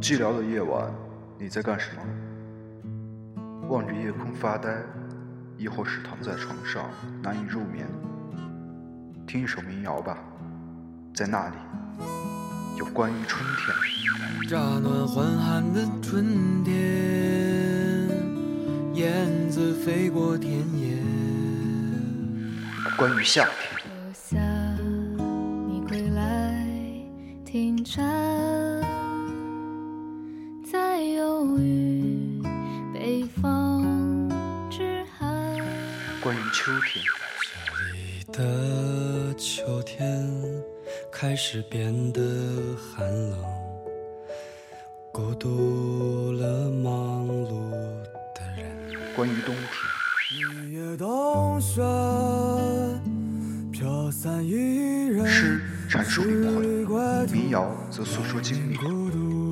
寂寥的夜晚，你在干什么？望着夜空发呆，亦或是躺在床上难以入眠？听一首民谣吧，在那里有关于春天。乍暖还寒的春天，燕子飞过田野。关于夏天。的秋天开始变得寒冷，孤独了忙碌的人。关于冬天。日夜冬雪，飘散一人。诗阐述灵魂，民谣则诉说经历。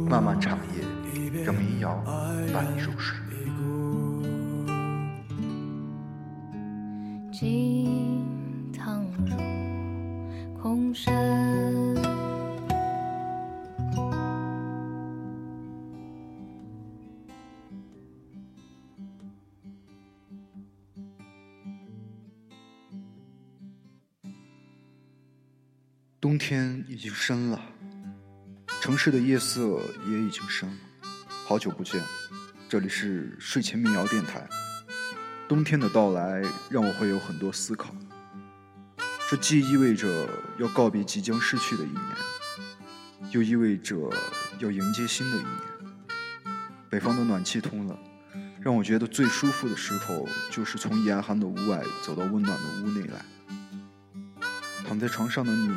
漫漫长夜，让民谣伴你入睡。天已经深了，城市的夜色也已经深了。好久不见，这里是睡前民谣电台。冬天的到来让我会有很多思考，这既意味着要告别即将逝去的一年，又意味着要迎接新的一年。北方的暖气通了，让我觉得最舒服的时候就是从严寒的屋外走到温暖的屋内来。躺在床上的你，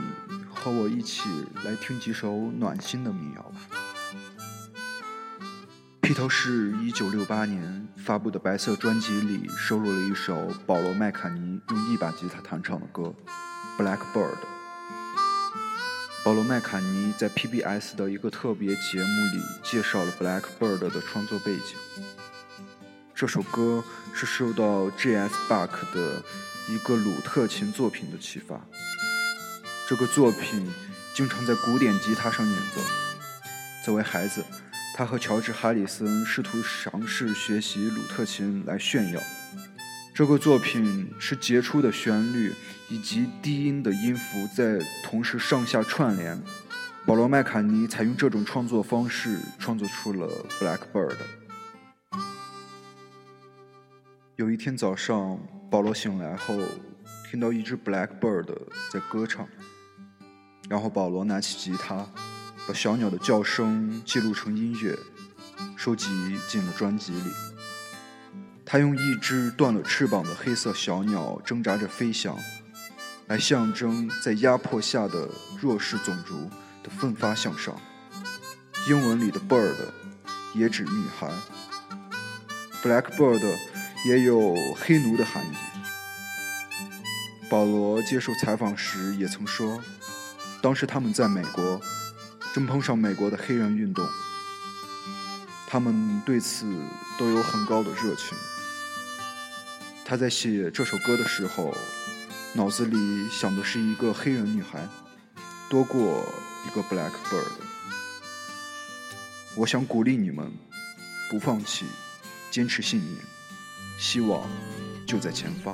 和我一起来听几首暖心的民谣吧。披头士一九六八年发布的白色专辑里收录了一首保罗·麦卡尼用一把吉他弹唱的歌《Blackbird》。保罗·麦卡尼在 PBS 的一个特别节目里介绍了《Blackbird》的创作背景。这首歌是受到 J.S. Bach 的一个鲁特琴作品的启发。这个作品经常在古典吉他上演奏。作为孩子，他和乔治·哈里森试图尝试学习鲁特琴来炫耀。这个作品是杰出的旋律以及低音的音符在同时上下串联。保罗·麦卡尼采用这种创作方式创作出了《Blackbird》。有一天早上，保罗醒来后，听到一只 Blackbird 在歌唱。然后保罗拿起吉他，把小鸟的叫声记录成音乐，收集进了专辑里。他用一只断了翅膀的黑色小鸟挣扎着飞翔，来象征在压迫下的弱势种族的奋发向上。英文里的 bird 也指女孩，blackbird 也有黑奴的含义。保罗接受采访时也曾说。当时他们在美国，正碰上美国的黑人运动，他们对此都有很高的热情。他在写这首歌的时候，脑子里想的是一个黑人女孩，多过一个 Blackbird。我想鼓励你们，不放弃，坚持信念，希望就在前方。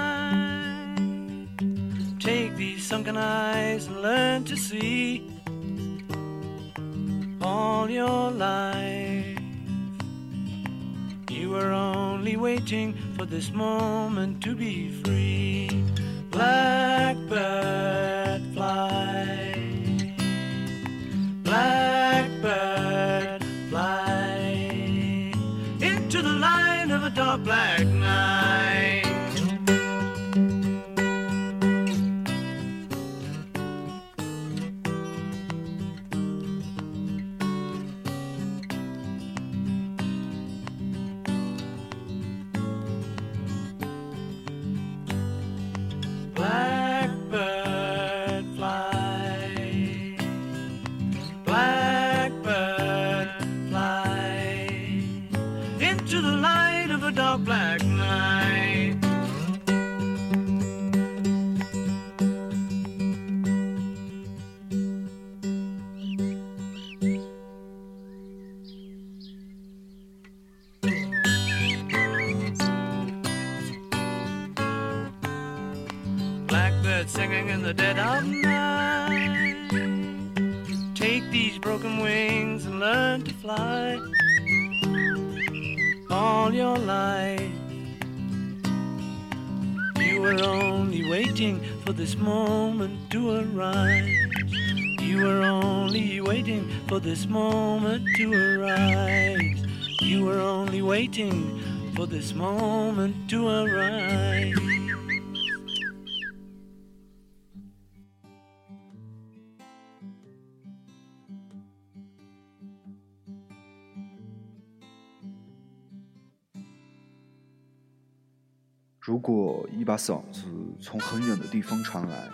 Take these sunken eyes and learn to see all your life. You were only waiting for this moment to be free. Blackbird fly. Blackbird fly into the line of a dark black 如果一把嗓子从很远的地方传来，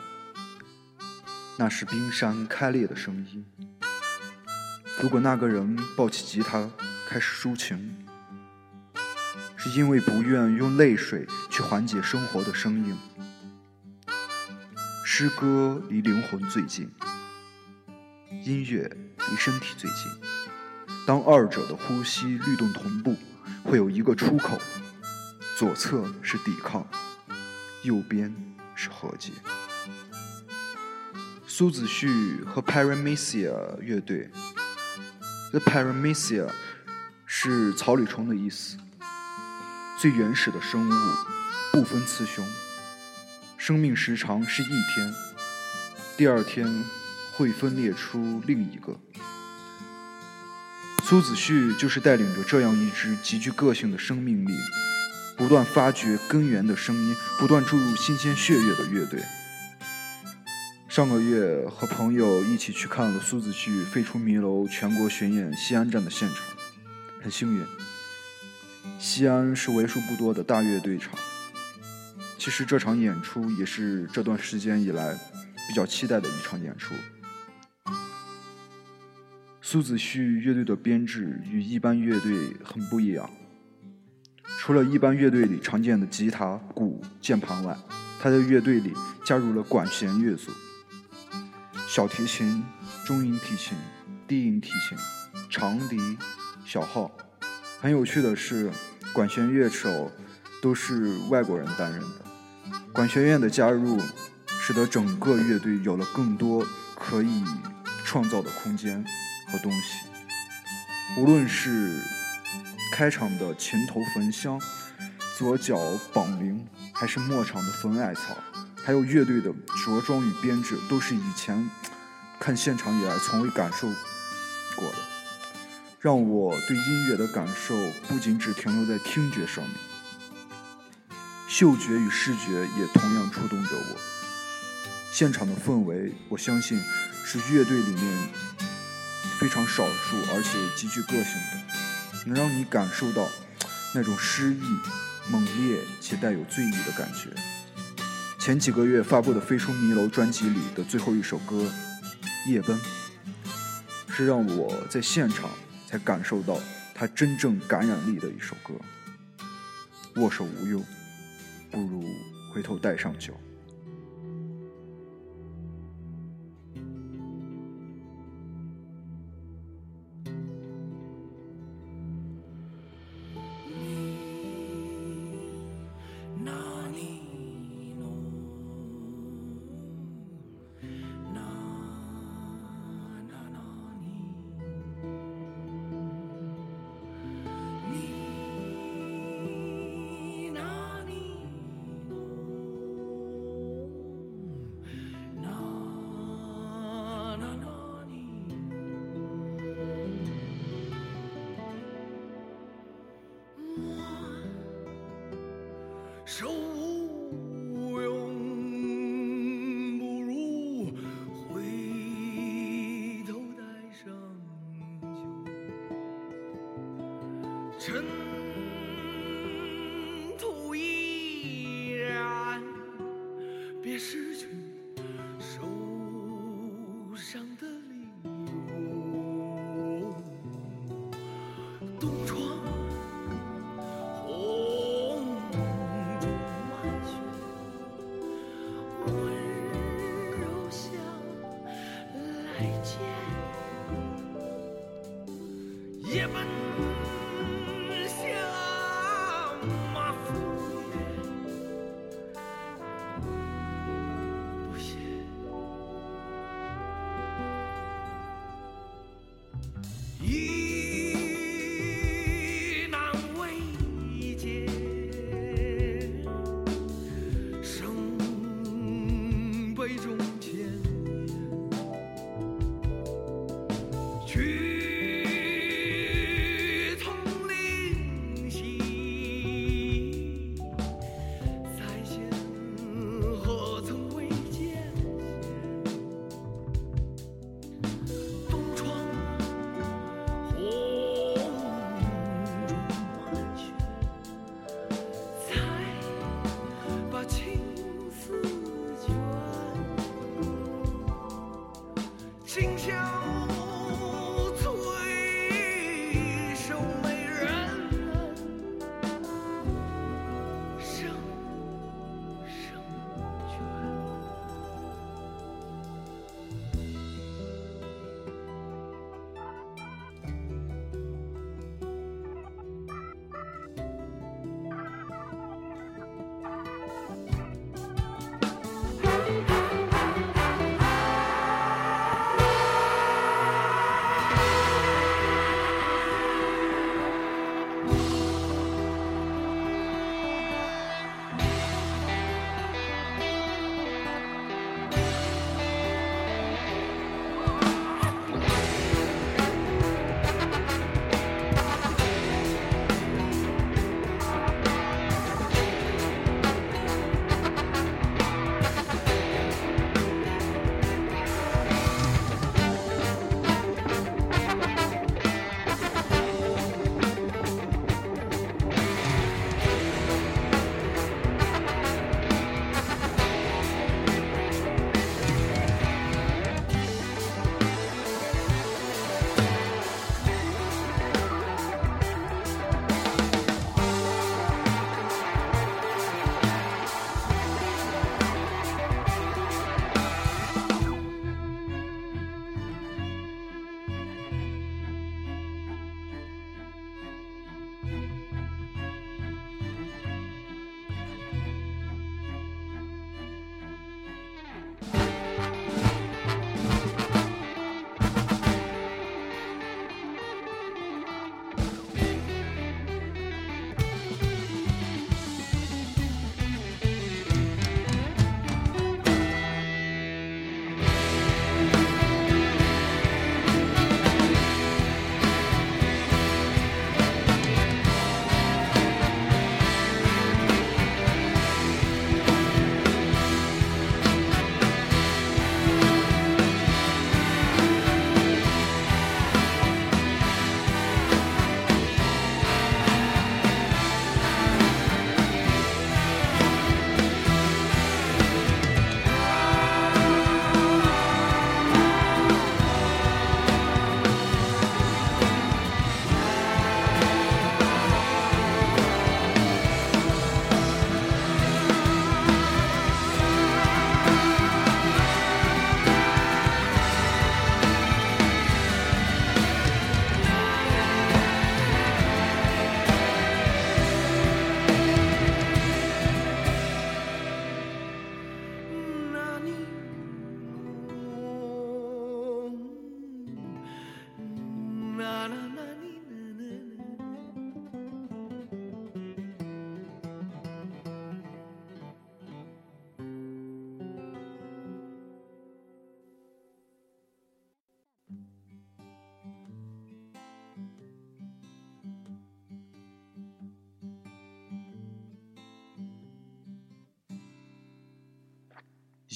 那是冰山开裂的声音；如果那个人抱起吉他开始抒情，是因为不愿用泪水去缓解生活的声音。诗歌离灵魂最近，音乐离身体最近。当二者的呼吸律动同步，会有一个出口。左侧是抵抗，右边是和解。苏子旭和 Paramecia 乐队，The Paramecia 是草履虫的意思，最原始的生物，不分雌雄，生命时长是一天，第二天会分裂出另一个。苏子旭就是带领着这样一支极具个性的生命力。不断发掘根源的声音，不断注入新鲜血液的乐队。上个月和朋友一起去看了苏子旭废出迷楼全国巡演西安站的现场，很幸运，西安是为数不多的大乐队场。其实这场演出也是这段时间以来比较期待的一场演出。苏子旭乐队的编制与一般乐队很不一样。除了一般乐队里常见的吉他、鼓、键盘外，他在乐队里加入了管弦乐组，小提琴、中音提琴、低音提琴、长笛、小号。很有趣的是，管弦乐手都是外国人担任的。管弦乐的加入，使得整个乐队有了更多可以创造的空间和东西。无论是开场的琴头焚香，左脚绑铃，还是末场的焚艾草，还有乐队的着装与编制，都是以前看现场以来从未感受过的，让我对音乐的感受不仅只停留在听觉上面，嗅觉与视觉也同样触动着我。现场的氛围，我相信是乐队里面非常少数而且极具个性的。能让你感受到那种诗意、猛烈且带有醉意的感觉。前几个月发布的《飞出迷楼》专辑里的最后一首歌《夜奔》，是让我在现场才感受到它真正感染力的一首歌。握手无忧，不如回头带上酒。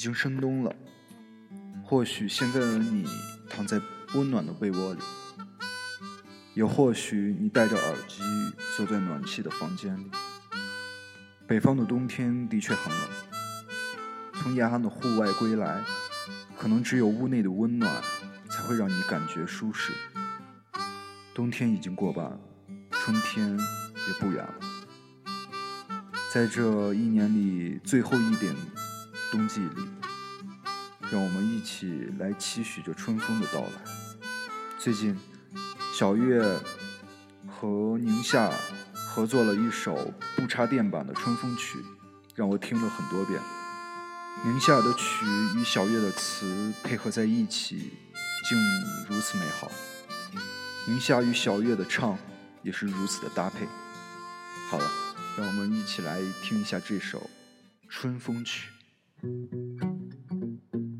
已经深冬了，或许现在的你躺在温暖的被窝里，也或许你戴着耳机坐在暖气的房间里。北方的冬天的确很冷，从严寒的户外归来，可能只有屋内的温暖才会让你感觉舒适。冬天已经过半，春天也不远了。在这一年里最后一点冬季里，让我们一起来期许着春风的到来。最近，小月和宁夏合作了一首不插电版的《春风曲》，让我听了很多遍。宁夏的曲与小月的词配合在一起，竟如此美好。宁夏与小月的唱也是如此的搭配。好了，让我们一起来听一下这首《春风曲》。Thank you.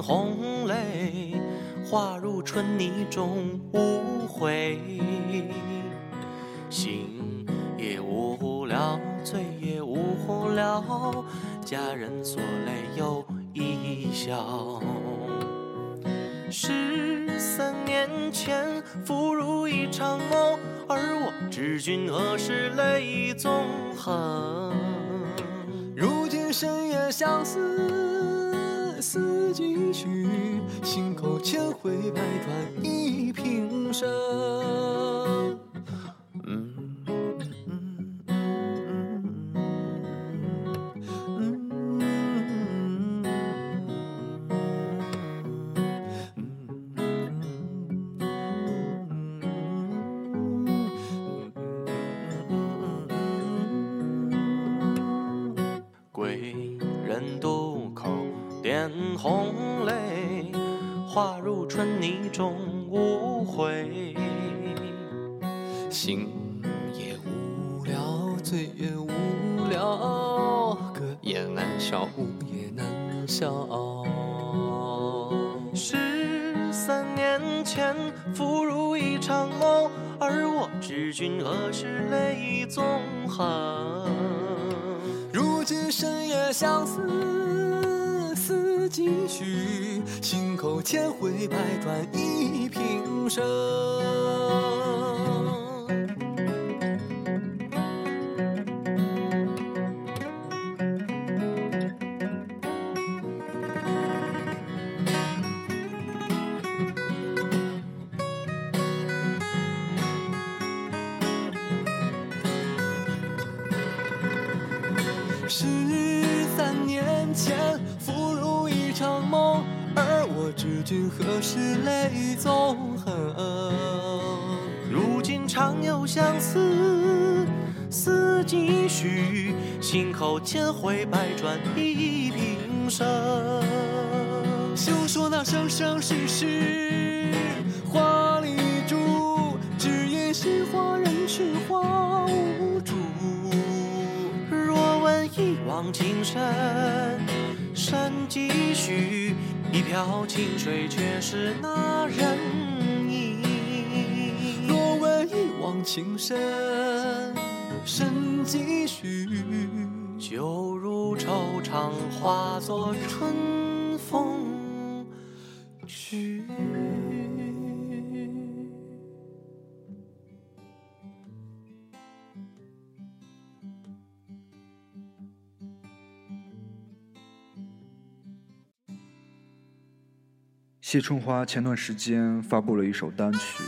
红泪，化入春泥终无悔。醒也无聊，醉也无聊，佳人锁泪又一笑。十三年前，复如一场梦，而我知君何时泪纵横。如今深夜相思，思几许？心口千回百转一平生。终无悔。醒也无聊，醉也无聊，歌也难消，舞也难消。十三年前，复如一场梦，而我知君何时泪纵横。如今深夜相，思几许？心口千回百转一平生。常有相思，思几许？心口千回百转一平生。休说那生生世世花里珠，只因心花人去花无主。若问一往情深，深几许？一瓢清水却是那人往情深，深几许？就如惆怅化作春风去。谢春花前段时间发布了一首单曲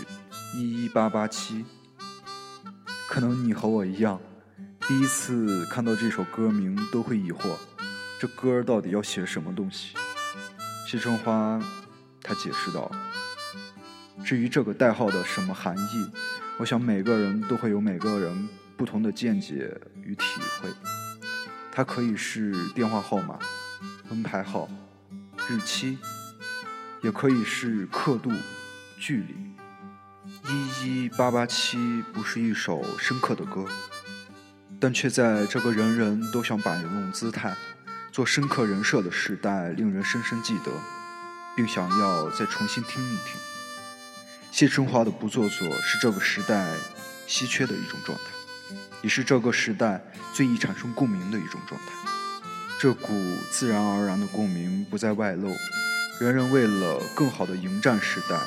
《一一八八七》，可能你和我一样，第一次看到这首歌名都会疑惑，这歌到底要写什么东西？谢春花她解释道：“至于这个代号的什么含义，我想每个人都会有每个人不同的见解与体会。它可以是电话号码、门牌号、日期。”也可以是刻度、距离。一一八八七不是一首深刻的歌，但却在这个人人都想摆弄姿态、做深刻人设的时代，令人深深记得，并想要再重新听一听。谢春花的不做作是这个时代稀缺的一种状态，也是这个时代最易产生共鸣的一种状态。这股自然而然的共鸣不再外露。人人为了更好的迎战时代，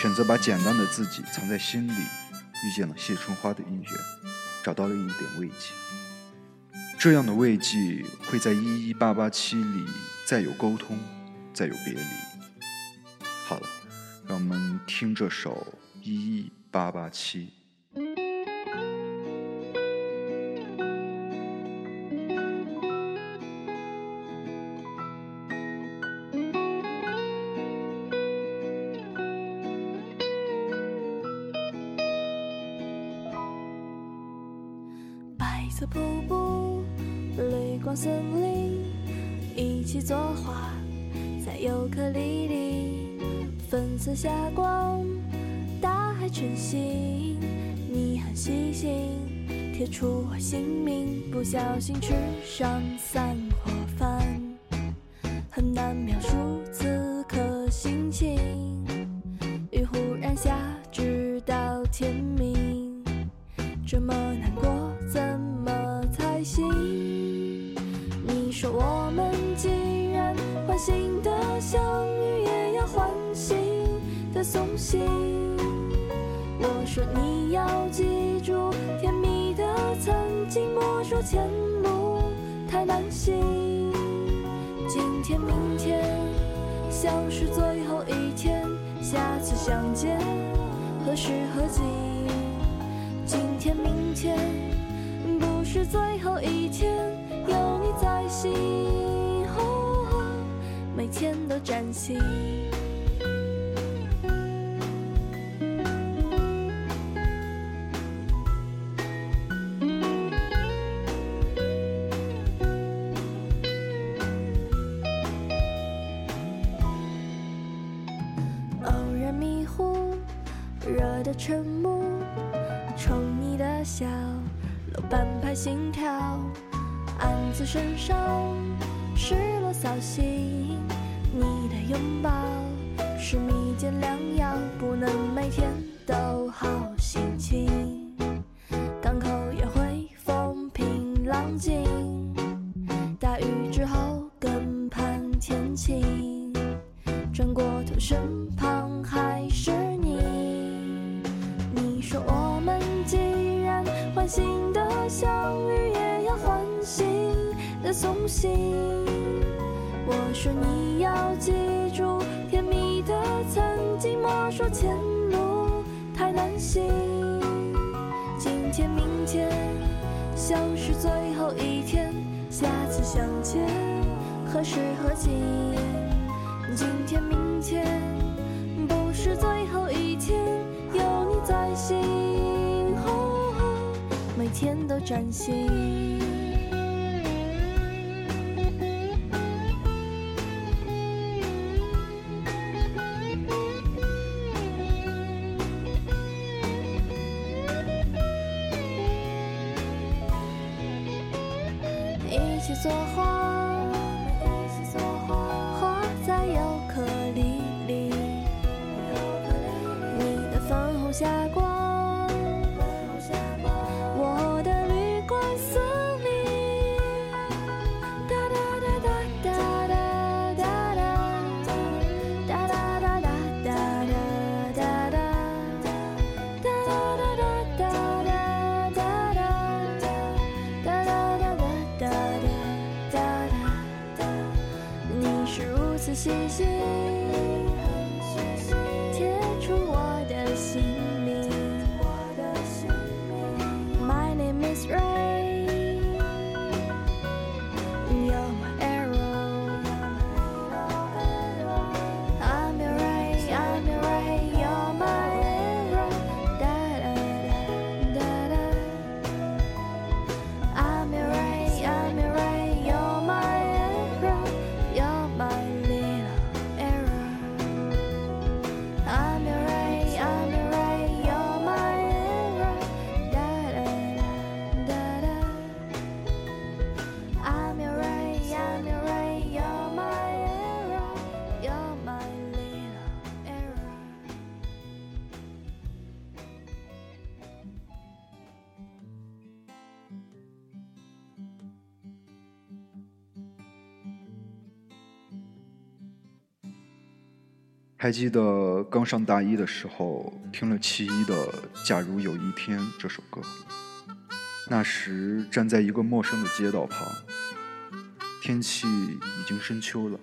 选择把简单的自己藏在心里。遇见了谢春花的音乐，找到了一点慰藉。这样的慰藉会在一一八八七里再有沟通，再有别离。好了，让我们听这首一一八八七。霞光，大海，晨曦，你很细心，贴出我姓名，不小心吃上三锅饭，很难描述此刻心情。雨忽然下，直到天明，这么难过，怎么才行？你说我们既然欢欣的相遇，也要欢欣的送行。我说你要记住甜蜜的曾经，莫说前路太难行。今天、明天像是最后一天，下次相见何时何地？今天、明天不是最后一天，有你在心，哦每天都崭新。拥抱是蜜饯良药，不能每天都好心情。港口也会风平浪静，大雨之后更盼天晴。转过头，身旁还是你。你说我们既然欢欣的相遇，也要欢欣的送行。我说你说前路太难行。今天、明天像是最后一天，下次相见何时何地？今天、明天不是最后一天，有你在心，每天都崭新。作画，星星。还记得刚上大一的时候，听了齐一的《假如有一天》这首歌。那时站在一个陌生的街道旁，天气已经深秋了，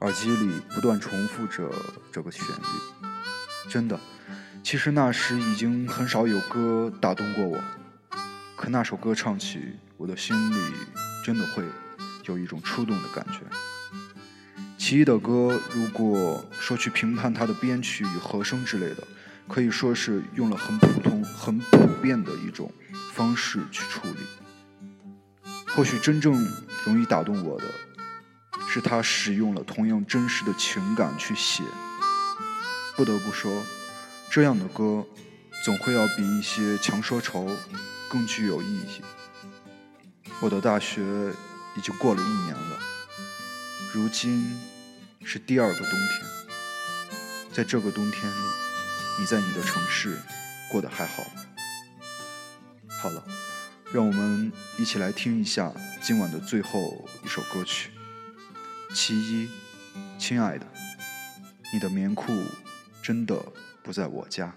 耳机里不断重复着这个旋律。真的，其实那时已经很少有歌打动过我，可那首歌唱起，我的心里真的会有一种触动的感觉。齐一的歌，如果说去评判它的编曲与和声之类的，可以说是用了很普通、很普遍的一种方式去处理。或许真正容易打动我的，是他使用了同样真实的情感去写。不得不说，这样的歌总会要比一些强说愁更具有意义。我的大学已经过了一年了，如今是第二个冬天。在这个冬天里，你在你的城市过得还好吗？好了，让我们一起来听一下今晚的最后一首歌曲。其一，亲爱的，你的棉裤真的不在我家。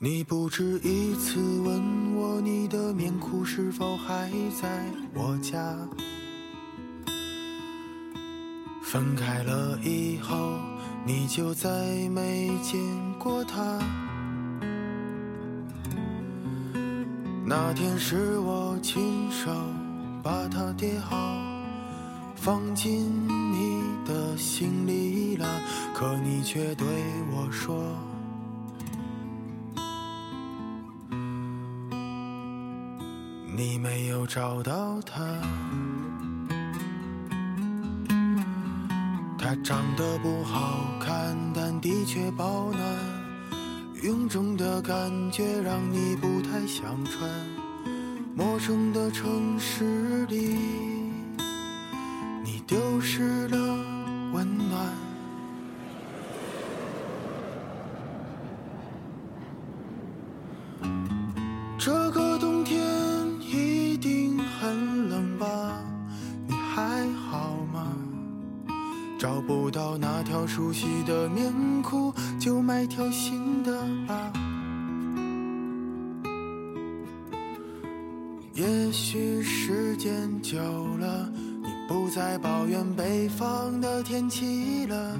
你不止一次问我，你的棉裤是否还在我家？分开了以后，你就再没见过他。那天是我亲手把它叠好，放进你的行李了，可你却对我说。你没有找到他，他长得不好看，但的确保暖。臃肿的感觉让你不太想穿。陌生的城市里，你丢失了找不到那条熟悉的棉裤，就买条新的吧。也许时间久了，你不再抱怨北方的天气了。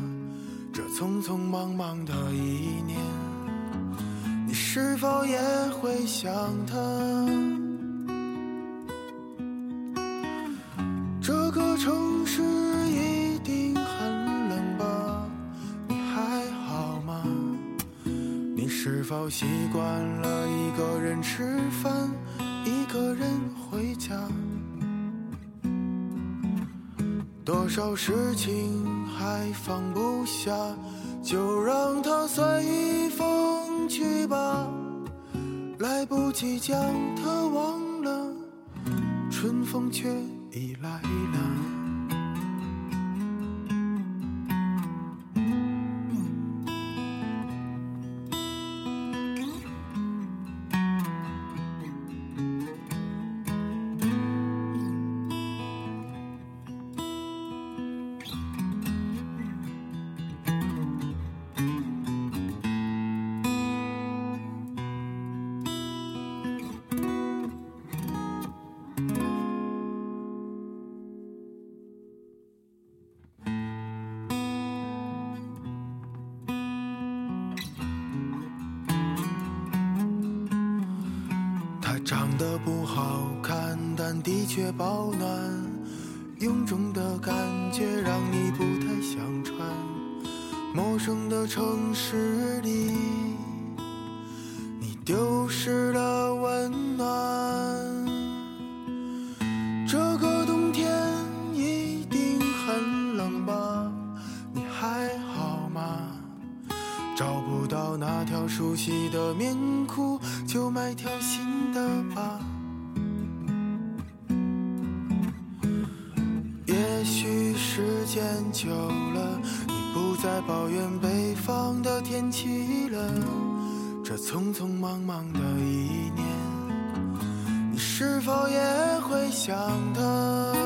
这匆匆忙忙的一年。你是否也会想他？习惯了一个人吃饭，一个人回家？多少事情还放不下，就让它随风去吧。来不及将它忘了，春风却已来了。条熟悉的棉裤，就买条新的吧。也许时间久了，你不再抱怨北方的天气了。这匆匆忙忙的一年，你是否也会想他？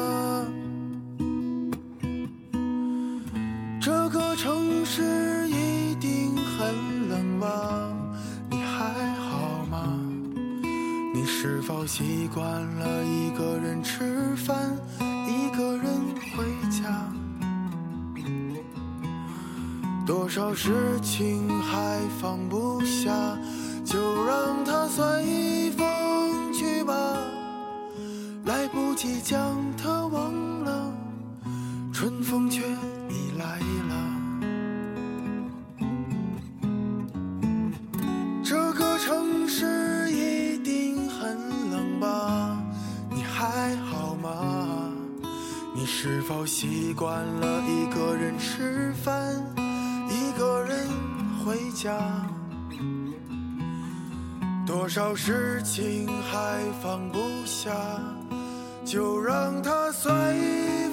放不下，就让它随风去吧。来不及将它忘了，春风却已来了。这个城市一定很冷吧？你还好吗？你是否习惯了一个人吃家？多少事情还放不下，就让它随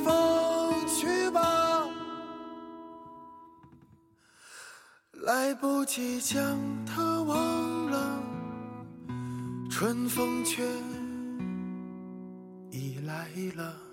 风去吧。来不及将它忘了，春风却已来了。